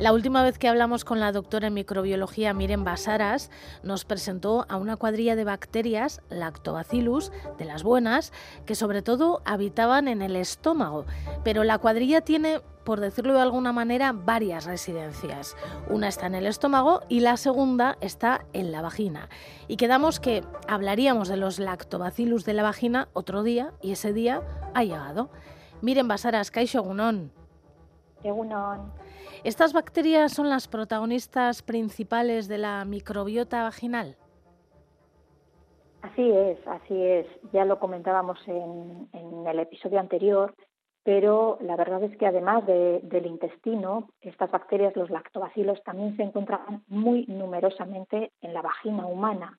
La última vez que hablamos con la doctora en microbiología Miren Basaras, nos presentó a una cuadrilla de bacterias, Lactobacillus, de las buenas, que sobre todo habitaban en el estómago. Pero la cuadrilla tiene, por decirlo de alguna manera, varias residencias. Una está en el estómago y la segunda está en la vagina. Y quedamos que hablaríamos de los Lactobacillus de la vagina otro día y ese día ha llegado. Miren Basaras, Kaisho Gunón. ¿Estas bacterias son las protagonistas principales de la microbiota vaginal? Así es, así es. Ya lo comentábamos en, el episodio anterior, pero la verdad es que además del intestino, estas bacterias, los lactobacilos, también se encuentran muy numerosamente en la vagina humana.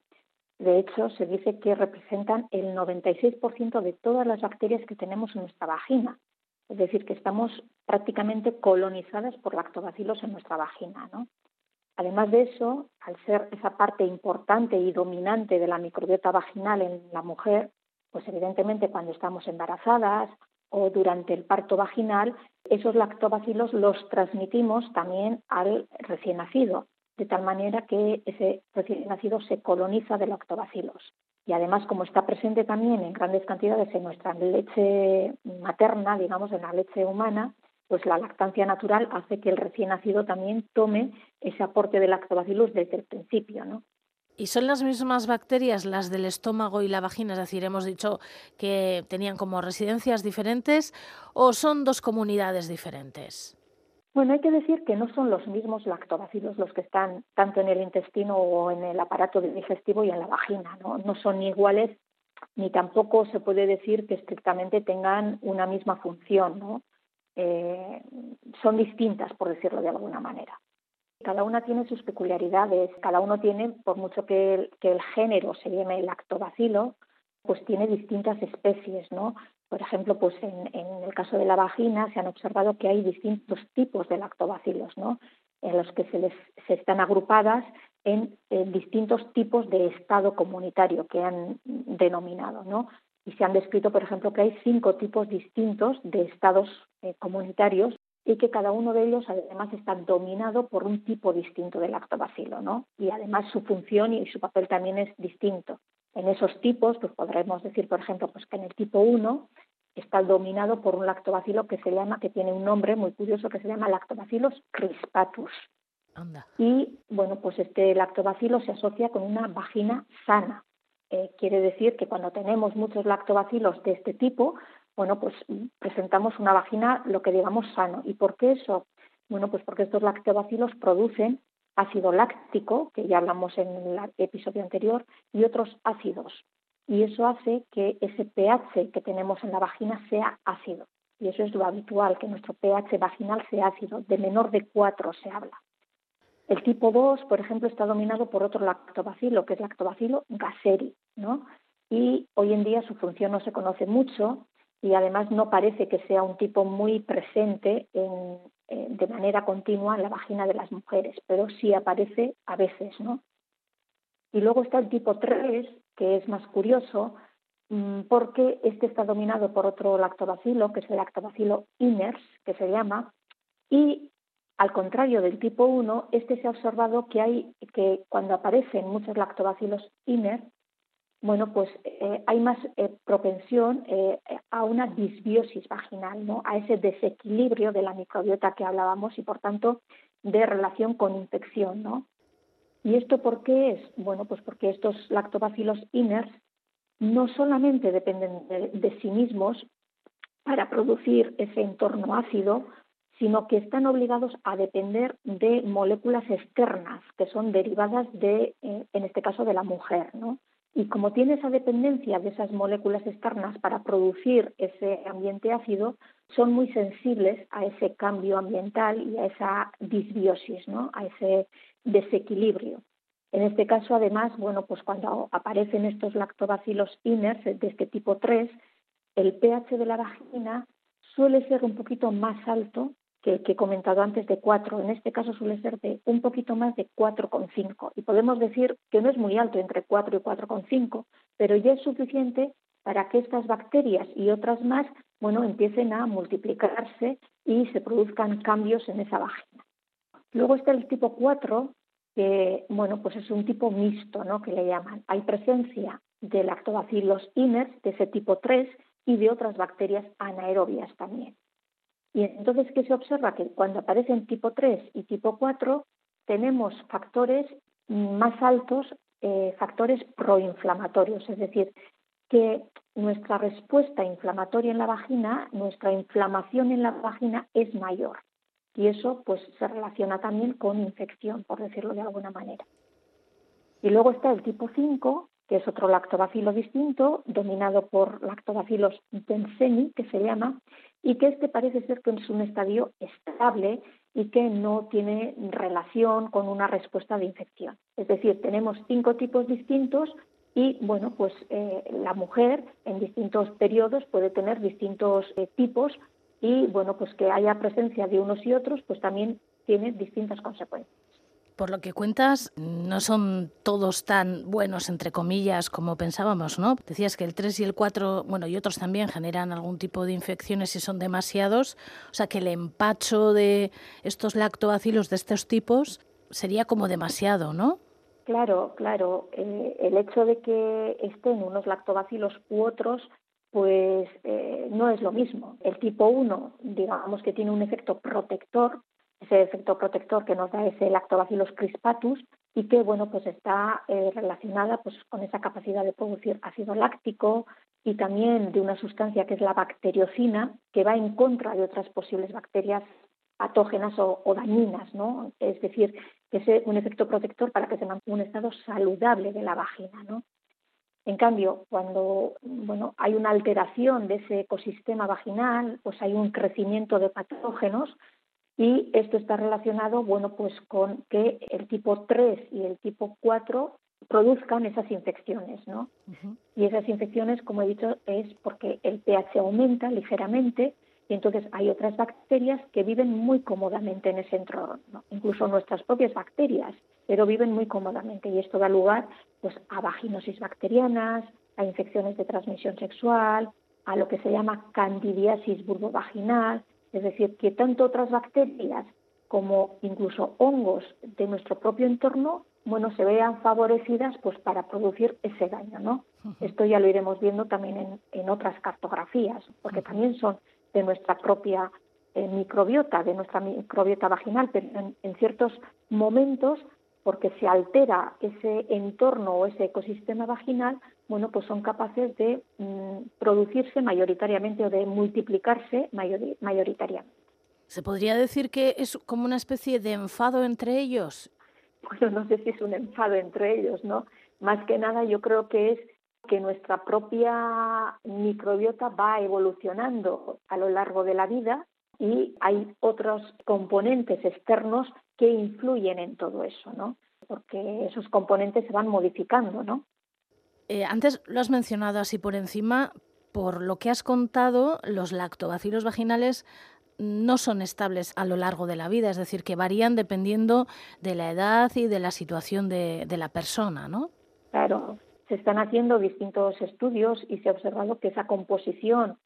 De hecho, se dice que representan el 96% de todas las bacterias que tenemos en nuestra vagina. Es decir, que estamos prácticamente colonizadas por lactobacilos en nuestra vagina. ¿no? Además de eso, al ser esa parte importante y dominante de la microbiota vaginal en la mujer, pues evidentemente cuando estamos embarazadas o durante el parto vaginal, esos lactobacilos los transmitimos también al recién nacido, de tal manera que ese recién nacido se coloniza de lactobacilos y además como está presente también en grandes cantidades en nuestra leche materna, digamos, en la leche humana, pues la lactancia natural hace que el recién nacido también tome ese aporte de lactobacillus desde el principio, ¿no? ¿Y son las mismas bacterias las del estómago y la vagina? Es decir, hemos dicho que tenían como residencias diferentes o son dos comunidades diferentes. Bueno, hay que decir que no son los mismos lactobacilos los que están tanto en el intestino o en el aparato digestivo y en la vagina, ¿no? No son iguales ni tampoco se puede decir que estrictamente tengan una misma función, ¿no? Eh, son distintas, por decirlo de alguna manera. Cada una tiene sus peculiaridades, cada uno tiene, por mucho que el, género se llame lactobacilo, pues tiene distintas especies, ¿no? Por ejemplo, pues en, el caso de la vagina se han observado que hay distintos tipos de lactobacilos, ¿no? en los que se, les, se están agrupadas en, distintos tipos de estado comunitario que han denominado, ¿no? Y se han descrito, por ejemplo, que hay cinco tipos distintos de estados eh, comunitarios y que cada uno de ellos además está dominado por un tipo distinto de lactobacilo, ¿no? Y además su función y su papel también es distinto. En esos tipos, pues podremos decir, por ejemplo, pues que en el tipo 1 está dominado por un lactobacilo que se llama, que tiene un nombre muy curioso que se llama lactobacillus crispatus. Y bueno, pues este lactobacilo se asocia con una vagina sana. Eh, quiere decir que cuando tenemos muchos lactobacilos de este tipo, bueno, pues presentamos una vagina lo que digamos sano. ¿Y por qué eso? Bueno, pues porque estos lactobacilos producen ácido láctico, que ya hablamos en el episodio anterior, y otros ácidos. Y eso hace que ese pH que tenemos en la vagina sea ácido. Y eso es lo habitual, que nuestro pH vaginal sea ácido. De menor de 4 se habla. El tipo 2, por ejemplo, está dominado por otro lactobacilo, que es lactobacilo gaseri, ¿no? Y hoy en día su función no se conoce mucho y además no parece que sea un tipo muy presente en, de manera continua en la vagina de las mujeres, pero sí aparece a veces, ¿no? Y luego está el tipo 3, que es más curioso, mm, porque este está dominado por otro lactobacilo, que es el lactobacilo iners, que se llama, y al contrario del tipo 1, este se ha observado que hay que cuando aparecen muchos lactobacilos iners, bueno, pues eh, hay más eh, propensión eh, a una disbiosis vaginal, ¿no? a ese desequilibrio de la microbiota que hablábamos y, por tanto, de relación con infección. ¿no? ¿Y esto por qué es? Bueno, pues porque estos lactobacilos inners no solamente dependen de sí mismos para producir ese entorno ácido, sino que están obligados a depender de moléculas externas que son derivadas de, en este caso, de la mujer, ¿no? Y como tiene esa dependencia de esas moléculas externas para producir ese ambiente ácido, son muy sensibles a ese cambio ambiental y a esa disbiosis, ¿no? a ese desequilibrio. En este caso, además, bueno, pues cuando aparecen estos lactobacilos inners de este tipo 3, el pH de la vagina suele ser un poquito más alto que, he comentado antes de 4. En este caso suele ser de un poquito más de 4,5. Y podemos decir que no es muy alto, entre 4 y 4,5, pero ya es suficiente para que estas bacterias y otras más, bueno, empiecen a multiplicarse y se produzcan cambios en esa vagina. Luego está el tipo 4, que bueno, pues es un tipo mixto, ¿no? Que le llaman. Hay presencia de lactobacillus iners de ese tipo 3 y de otras bacterias anaerobias también. Y entonces, ¿qué se observa? Que cuando aparecen tipo 3 y tipo 4, tenemos factores más altos, eh, factores proinflamatorios, es decir, que nuestra respuesta inflamatoria en la vagina, nuestra inflamación en la vagina es mayor. Y eso pues se relaciona también con infección, por decirlo de alguna manera. Y luego está el tipo 5, que es otro lactobacilo distinto, dominado por lactobacilos benseni, que se llama, y que este parece ser que es un estadio estable y que no tiene relación con una respuesta de infección. Es decir, tenemos cinco tipos distintos y, bueno, pues eh, la mujer en distintos periodos puede tener distintos eh, tipos y, bueno, pues que haya presencia de unos y otros, pues también tiene distintas consecuencias. Por lo que cuentas, no son todos tan buenos, entre comillas, como pensábamos, ¿no? Decías que el 3 y el 4, bueno, y otros también generan algún tipo de infecciones si son demasiados. O sea, que el empacho de estos lactobacilos de estos tipos sería como demasiado, ¿no? Claro, claro. Eh, el hecho de que estén unos lactobacilos u otros pues eh, no es lo mismo. El tipo 1, digamos que tiene un efecto protector ese efecto protector que nos da ese lactobacillus crispatus y que bueno pues está eh, relacionada pues con esa capacidad de producir ácido láctico y también de una sustancia que es la bacteriocina que va en contra de otras posibles bacterias patógenas o, dañinas, ¿no? Es decir, que es un efecto protector para que se mantenga un estado saludable de la vagina, ¿no? En cambio, cuando bueno, hay una alteración de ese ecosistema vaginal, pues hay un crecimiento de patógenos y esto está relacionado, bueno, pues con que el tipo 3 y el tipo 4 produzcan esas infecciones, ¿no? Y esas infecciones, como he dicho, es porque el pH aumenta ligeramente y entonces hay otras bacterias que viven muy cómodamente en ese entorno, incluso nuestras propias bacterias, pero viven muy cómodamente y esto da lugar pues a vaginosis bacterianas, a infecciones de transmisión sexual, a lo que se llama candidiasis vulvovaginal, es decir, que tanto otras bacterias como incluso hongos de nuestro propio entorno, bueno, se vean favorecidas pues para producir ese daño, ¿no? Esto ya lo iremos viendo también en, otras cartografías, porque también son de nuestra propia eh, microbiota, de nuestra microbiota vaginal, pero en, ciertos momentos, porque se altera ese entorno o ese ecosistema vaginal, bueno, pues son capaces de mm, producirse mayoritariamente o de multiplicarse mayoritariamente. ¿Se podría decir que es como una especie de enfado entre ellos? Bueno, no sé si es un enfado entre ellos, ¿no? Más que nada yo creo que es que nuestra propia microbiota va evolucionando a lo largo de la vida y hay otros componentes externos que influyen en todo eso, ¿no? Porque esos componentes se van modificando, ¿no? Eh, antes lo has mencionado así por encima, por lo que has contado, los lactobacilos vaginales no son estables a lo largo de la vida, es decir, que varían dependiendo de la edad y de la situación de, la persona, ¿no? Claro, se están haciendo distintos estudios y se ha observado que esa composición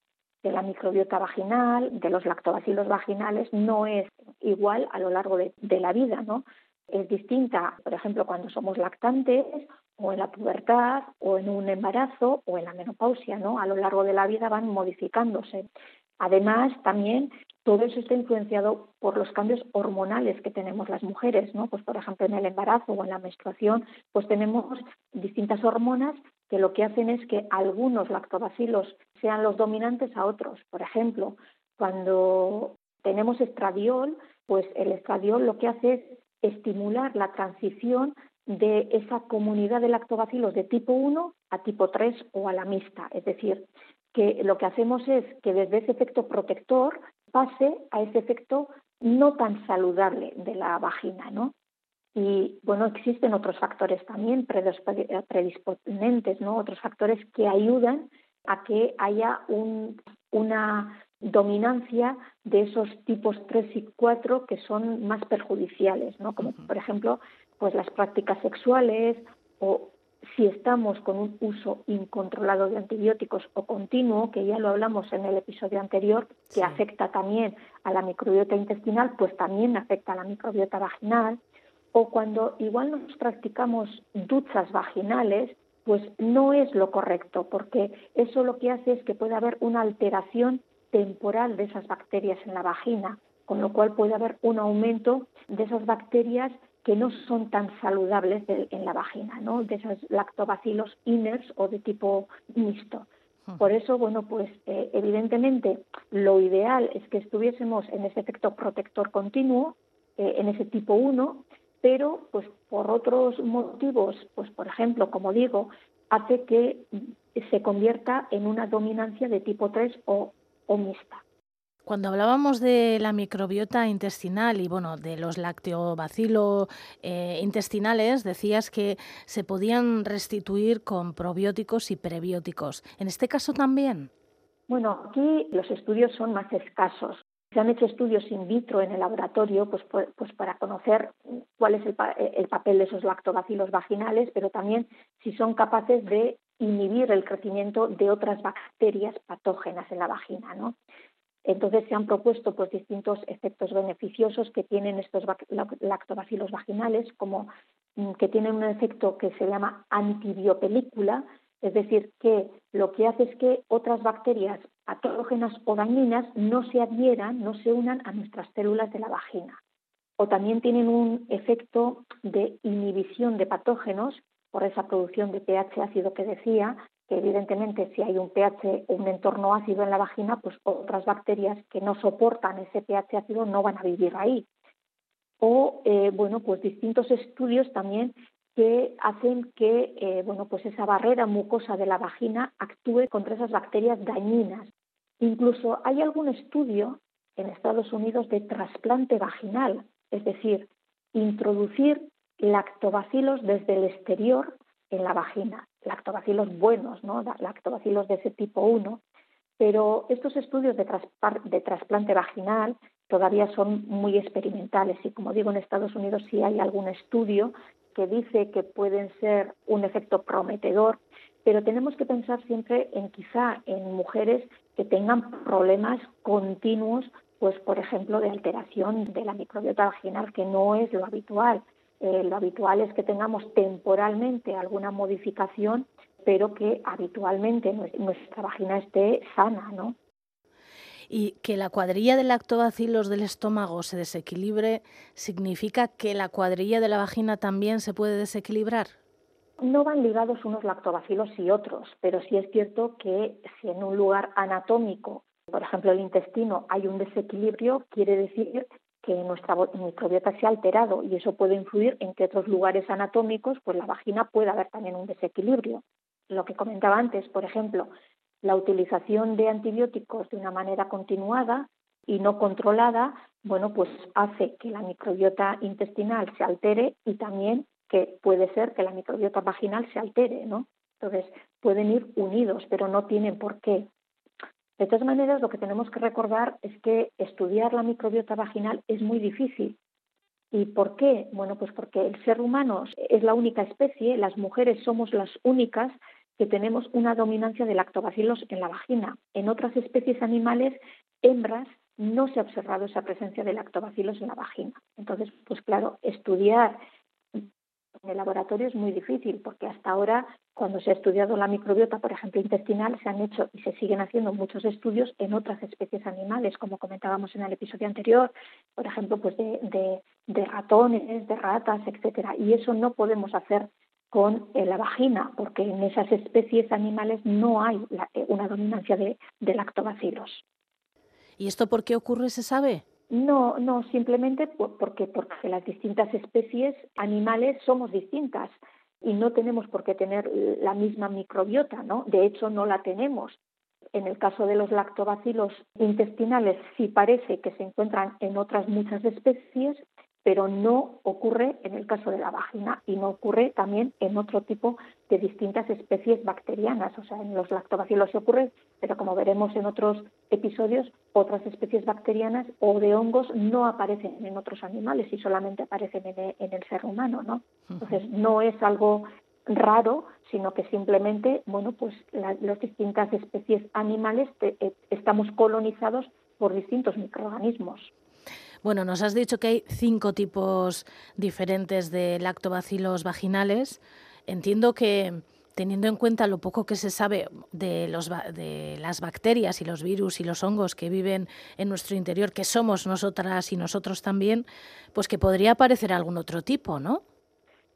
de la microbiota vaginal, de los lactobacilos vaginales, no es igual a lo largo de, de la vida, ¿no? Es distinta, por ejemplo, cuando somos lactantes o en la pubertad o en un embarazo o en la menopausia, ¿no? A lo largo de la vida van modificándose. Además, también todo eso está influenciado por los cambios hormonales que tenemos las mujeres, ¿no? Pues por ejemplo, en el embarazo o en la menstruación, pues tenemos distintas hormonas que lo que hacen es que algunos lactobacilos sean los dominantes a otros. Por ejemplo, cuando tenemos estradiol, pues el estradiol lo que hace es estimular la transición de esa comunidad de lactobacilos de tipo 1 a tipo 3 o a la mixta. Es decir, que lo que hacemos es que desde ese efecto protector pase a ese efecto no tan saludable de la vagina, ¿no? Y bueno, existen otros factores también predisponentes, ¿no? Otros factores que ayudan a que haya una dominancia de esos tipos 3 y 4 que son más perjudiciales, ¿no? Como por ejemplo pues las prácticas sexuales o si estamos con un uso incontrolado de antibióticos o continuo, que ya lo hablamos en el episodio anterior, que afecta también a la microbiota intestinal, pues también afecta a la microbiota vaginal, o cuando igual nos practicamos duchas vaginales, pues no es lo correcto, porque eso lo que hace es que puede haber una alteración temporal de esas bacterias en la vagina, con lo cual puede haber un aumento de esas bacterias que no son tan saludables en la vagina, ¿no? de esos lactobacilos inners o de tipo mixto. Por eso, bueno, pues eh, evidentemente lo ideal es que estuviésemos en ese efecto protector continuo, eh, en ese tipo 1, pero pues por otros motivos, pues por ejemplo, como digo, hace que se convierta en una dominancia de tipo 3 o, o mixta. Cuando hablábamos de la microbiota intestinal y bueno, de los lactobacilos eh, intestinales, decías que se podían restituir con probióticos y prebióticos. ¿En este caso también? Bueno, aquí los estudios son más escasos. Se han hecho estudios in vitro en el laboratorio pues, pues para conocer cuál es el, el papel de esos lactobacilos vaginales, pero también si son capaces de inhibir el crecimiento de otras bacterias patógenas en la vagina, ¿no? Entonces se han propuesto pues, distintos efectos beneficiosos que tienen estos lactobacilos vaginales, como mm, que tienen un efecto que se llama antibiopelícula, es decir, que lo que hace es que otras bacterias patógenas o dañinas no se adhieran, no se unan a nuestras células de la vagina. O también tienen un efecto de inhibición de patógenos por esa producción de pH ácido que decía, que evidentemente si hay un pH un entorno ácido en la vagina, pues otras bacterias que no soportan ese pH ácido no van a vivir ahí. O, eh, bueno, pues distintos estudios también que hacen que, eh, bueno, pues esa barrera mucosa de la vagina actúe contra esas bacterias dañinas. Incluso hay algún estudio en Estados Unidos de trasplante vaginal, es decir, introducir lactobacilos desde el exterior en la vagina lactobacilos buenos, ¿no? lactobacilos de ese tipo 1, pero estos estudios de, de trasplante vaginal todavía son muy experimentales y como digo en Estados Unidos sí hay algún estudio que dice que pueden ser un efecto prometedor, pero tenemos que pensar siempre en quizá en mujeres que tengan problemas continuos, pues por ejemplo de alteración de la microbiota vaginal, que no es lo habitual. Eh, lo habitual es que tengamos temporalmente alguna modificación, pero que habitualmente nuestra vagina esté sana, ¿no? Y que la cuadrilla de lactobacilos del estómago se desequilibre, ¿significa que la cuadrilla de la vagina también se puede desequilibrar? No van ligados unos lactobacilos y otros, pero sí es cierto que si en un lugar anatómico, por ejemplo el intestino, hay un desequilibrio, quiere decir que nuestra microbiota se ha alterado y eso puede influir en que otros lugares anatómicos, pues la vagina pueda haber también un desequilibrio. Lo que comentaba antes, por ejemplo, la utilización de antibióticos de una manera continuada y no controlada, bueno, pues hace que la microbiota intestinal se altere y también que puede ser que la microbiota vaginal se altere, ¿no? Entonces, pueden ir unidos, pero no tienen por qué. De todas maneras, lo que tenemos que recordar es que estudiar la microbiota vaginal es muy difícil. ¿Y por qué? Bueno, pues porque el ser humano es la única especie, las mujeres somos las únicas que tenemos una dominancia de lactobacilos en la vagina. En otras especies animales, hembras, no se ha observado esa presencia de lactobacilos en la vagina. Entonces, pues claro, estudiar en el laboratorio es muy difícil porque hasta ahora, cuando se ha estudiado la microbiota, por ejemplo, intestinal, se han hecho y se siguen haciendo muchos estudios en otras especies animales, como comentábamos en el episodio anterior, por ejemplo, pues de, ratones, de ratas, etcétera. Y eso no podemos hacer con eh, la vagina, porque en esas especies animales no hay eh, una dominancia de lactobacilos. ¿Y esto por qué ocurre, se sabe? No, no, simplemente porque, porque las distintas especies animales somos distintas y no tenemos por qué tener la misma microbiota, ¿no? De hecho, no la tenemos. En el caso de los lactobacilos intestinales sí parece que se encuentran en otras muchas especies, pero no ocurre en el caso de la vagina y no ocurre también en otro tipo de distintas especies bacterianas. O sea, en los lactobacilos se ocurre, pero como veremos en otros episodios, otras especies bacterianas o de hongos no aparecen en otros animales y solamente aparecen en, el ser humano, ¿no? Entonces, no es algo raro, sino que simplemente, bueno, pues las distintas especies animales eh, estamos colonizados por distintos microorganismos. Bueno, nos has dicho que hay cinco tipos diferentes de lactobacilos vaginales. Entiendo que teniendo en cuenta lo poco que se sabe de, los, de las bacterias y los virus y los hongos que viven en nuestro interior, que somos nosotras y nosotros también, pues que podría aparecer algún otro tipo, ¿no?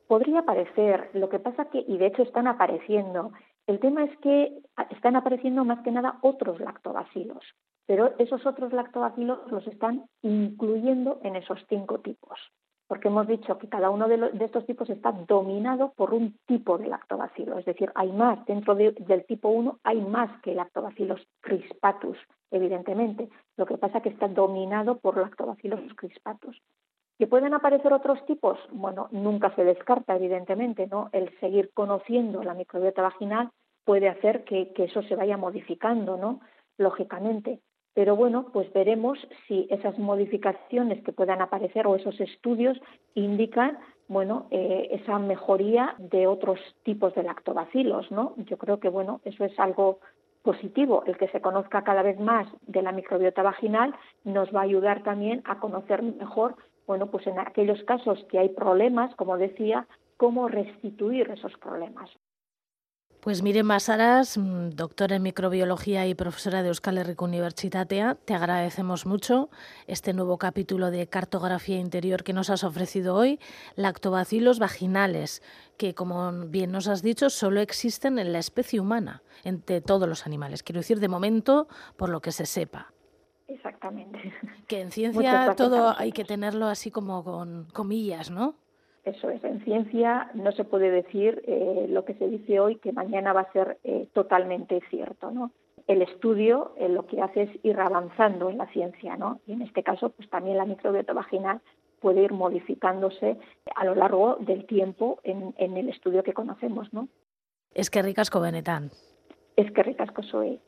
Podría aparecer, lo que pasa que, y de hecho están apareciendo, el tema es que están apareciendo más que nada otros lactobacilos, pero esos otros lactobacilos los están incluyendo en esos cinco tipos porque hemos dicho que cada uno de, estos tipos está dominado por un tipo de lactobacilo, es decir, hay más dentro del tipo 1, hay más que lactobacilos crispatus, evidentemente. Lo que pasa es que está dominado por lactobacilos crispatus. ¿Que pueden aparecer otros tipos? Bueno, nunca se descarta, evidentemente, ¿no? El seguir conociendo la microbiota vaginal puede hacer que, que eso se vaya modificando, ¿no? Lógicamente pero bueno, pues veremos si esas modificaciones que puedan aparecer o esos estudios indican, bueno, eh, esa mejoría de otros tipos de lactobacilos, ¿no? Yo creo que, bueno, eso es algo positivo, el que se conozca cada vez más de la microbiota vaginal nos va a ayudar también a conocer mejor, bueno, pues en aquellos casos que hay problemas, como decía, cómo restituir esos problemas. Pues Miren Masaras, mm, doctora en microbiología y profesora de Euskal Herriko Universitatea, te agradecemos mucho este nuevo capítulo de cartografía interior que nos has ofrecido hoy, lactobacilos vaginales, que como bien nos has dicho, solo existen en la especie humana, entre todos los animales. Quiero decir, de momento, por lo que se sepa. Exactamente. Que en ciencia todo hay que tenerlo así como con comillas, ¿no? Eso es, en ciencia no se puede decir eh, lo que se dice hoy que mañana va a ser eh, totalmente cierto, ¿no? El estudio eh, lo que hace es ir avanzando en la ciencia, ¿no? Y en este caso, pues también la microbiota vaginal puede ir modificándose a lo largo del tiempo en, en el estudio que conocemos, ¿no? Es que ricasco, Benetán. Es que ricasco soy.